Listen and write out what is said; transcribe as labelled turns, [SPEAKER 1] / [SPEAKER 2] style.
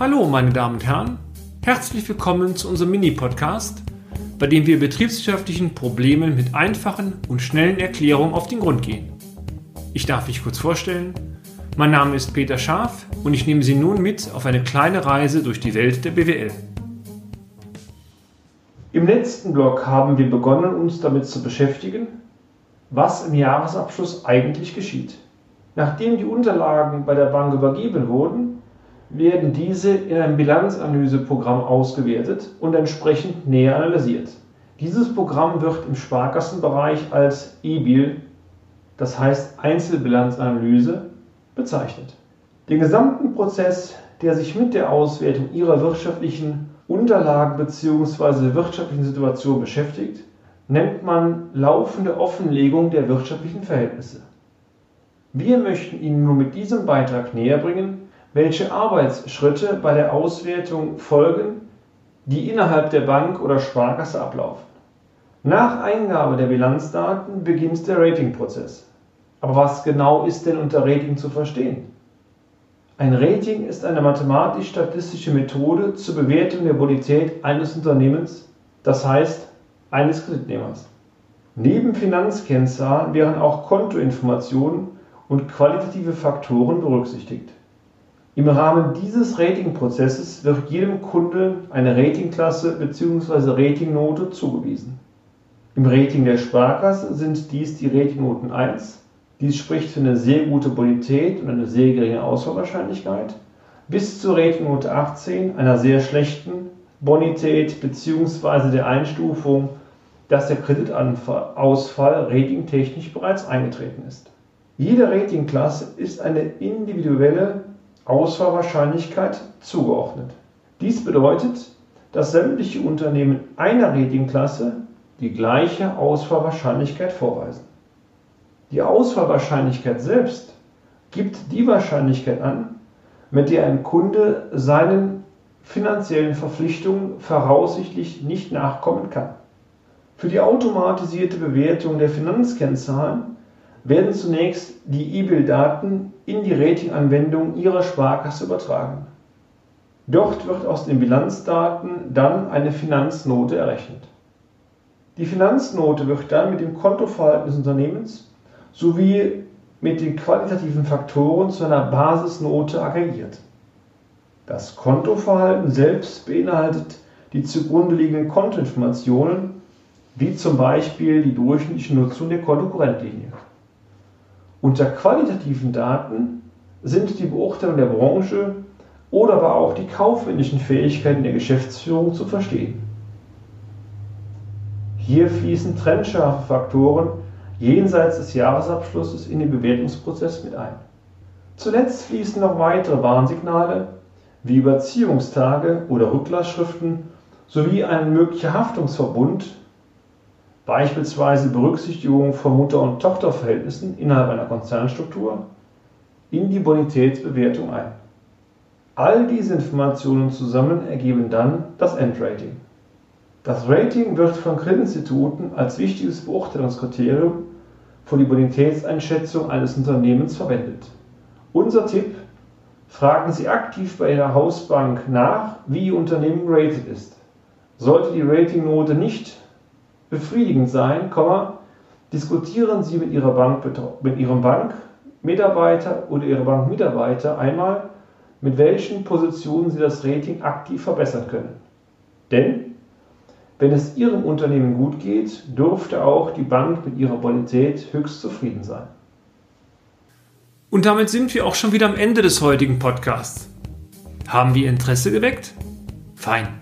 [SPEAKER 1] Hallo, meine Damen und Herren. Herzlich willkommen zu unserem Mini-Podcast, bei dem wir betriebswirtschaftlichen Problemen mit einfachen und schnellen Erklärungen auf den Grund gehen. Ich darf mich kurz vorstellen. Mein Name ist Peter Scharf und ich nehme Sie nun mit auf eine kleine Reise durch die Welt der BWL. Im letzten Blog haben wir begonnen, uns damit zu beschäftigen, was im Jahresabschluss eigentlich geschieht. Nachdem die Unterlagen bei der Bank übergeben wurden, werden diese in einem Bilanzanalyseprogramm ausgewertet und entsprechend näher analysiert. Dieses Programm wird im Sparkassenbereich als EBIL, das heißt Einzelbilanzanalyse, bezeichnet. Den gesamten Prozess, der sich mit der Auswertung Ihrer wirtschaftlichen Unterlagen bzw. wirtschaftlichen Situation beschäftigt, nennt man laufende Offenlegung der wirtschaftlichen Verhältnisse. Wir möchten Ihnen nun mit diesem Beitrag näher bringen, welche Arbeitsschritte bei der Auswertung folgen, die innerhalb der Bank oder Sparkasse ablaufen. Nach Eingabe der Bilanzdaten beginnt der Ratingprozess. Aber was genau ist denn unter Rating zu verstehen? Ein Rating ist eine mathematisch-statistische Methode zur Bewertung der Bonität eines Unternehmens, das heißt eines Kreditnehmers. Neben Finanzkennzahlen wären auch Kontoinformationen und qualitative Faktoren berücksichtigt. Im Rahmen dieses Ratingprozesses wird jedem Kunde eine Ratingklasse bzw. Ratingnote zugewiesen. Im Rating der Sparkasse sind dies die Ratingnoten 1, dies spricht für eine sehr gute Bonität und eine sehr geringe Ausfallwahrscheinlichkeit, bis zur Ratingnote 18, einer sehr schlechten Bonität bzw. der Einstufung, dass der Kreditausfall ratingtechnisch bereits eingetreten ist. Jede Ratingklasse ist eine individuelle Ausfallwahrscheinlichkeit zugeordnet. Dies bedeutet, dass sämtliche Unternehmen einer Ratingklasse die gleiche Ausfallwahrscheinlichkeit vorweisen. Die Ausfallwahrscheinlichkeit selbst gibt die Wahrscheinlichkeit an, mit der ein Kunde seinen finanziellen Verpflichtungen voraussichtlich nicht nachkommen kann. Für die automatisierte Bewertung der Finanzkennzahlen werden zunächst die E-Bill-Daten in die Ratinganwendung Ihrer Sparkasse übertragen. Dort wird aus den Bilanzdaten dann eine Finanznote errechnet. Die Finanznote wird dann mit dem Kontoverhalten des Unternehmens sowie mit den qualitativen Faktoren zu einer Basisnote aggregiert. Das Kontoverhalten selbst beinhaltet die zugrunde liegenden Kontoinformationen, wie zum Beispiel die durchschnittliche Nutzung der Kontokorrentlinie. Unter qualitativen Daten sind die Beurteilung der Branche oder aber auch die kaufmännischen Fähigkeiten der Geschäftsführung zu verstehen. Hier fließen trennscharfe Faktoren jenseits des Jahresabschlusses in den Bewertungsprozess mit ein. Zuletzt fließen noch weitere Warnsignale wie Überziehungstage oder Rücklassschriften sowie ein möglicher Haftungsverbund beispielsweise Berücksichtigung von Mutter- und Tochterverhältnissen innerhalb einer Konzernstruktur, in die Bonitätsbewertung ein. All diese Informationen zusammen ergeben dann das Endrating. Das Rating wird von Kreditinstituten als wichtiges Beurteilungskriterium für die Bonitätseinschätzung eines Unternehmens verwendet. Unser Tipp, fragen Sie aktiv bei Ihrer Hausbank nach, wie Ihr Unternehmen geratet ist. Sollte die Ratingnote nicht befriedigend sein, diskutieren Sie mit, Ihrer Bank, mit Ihrem Bankmitarbeiter oder Ihrem Bankmitarbeiter einmal, mit welchen Positionen Sie das Rating aktiv verbessern können. Denn wenn es Ihrem Unternehmen gut geht, dürfte auch die Bank mit ihrer Bonität höchst zufrieden sein. Und damit sind wir auch schon wieder am Ende des heutigen Podcasts. Haben wir Interesse geweckt? Fein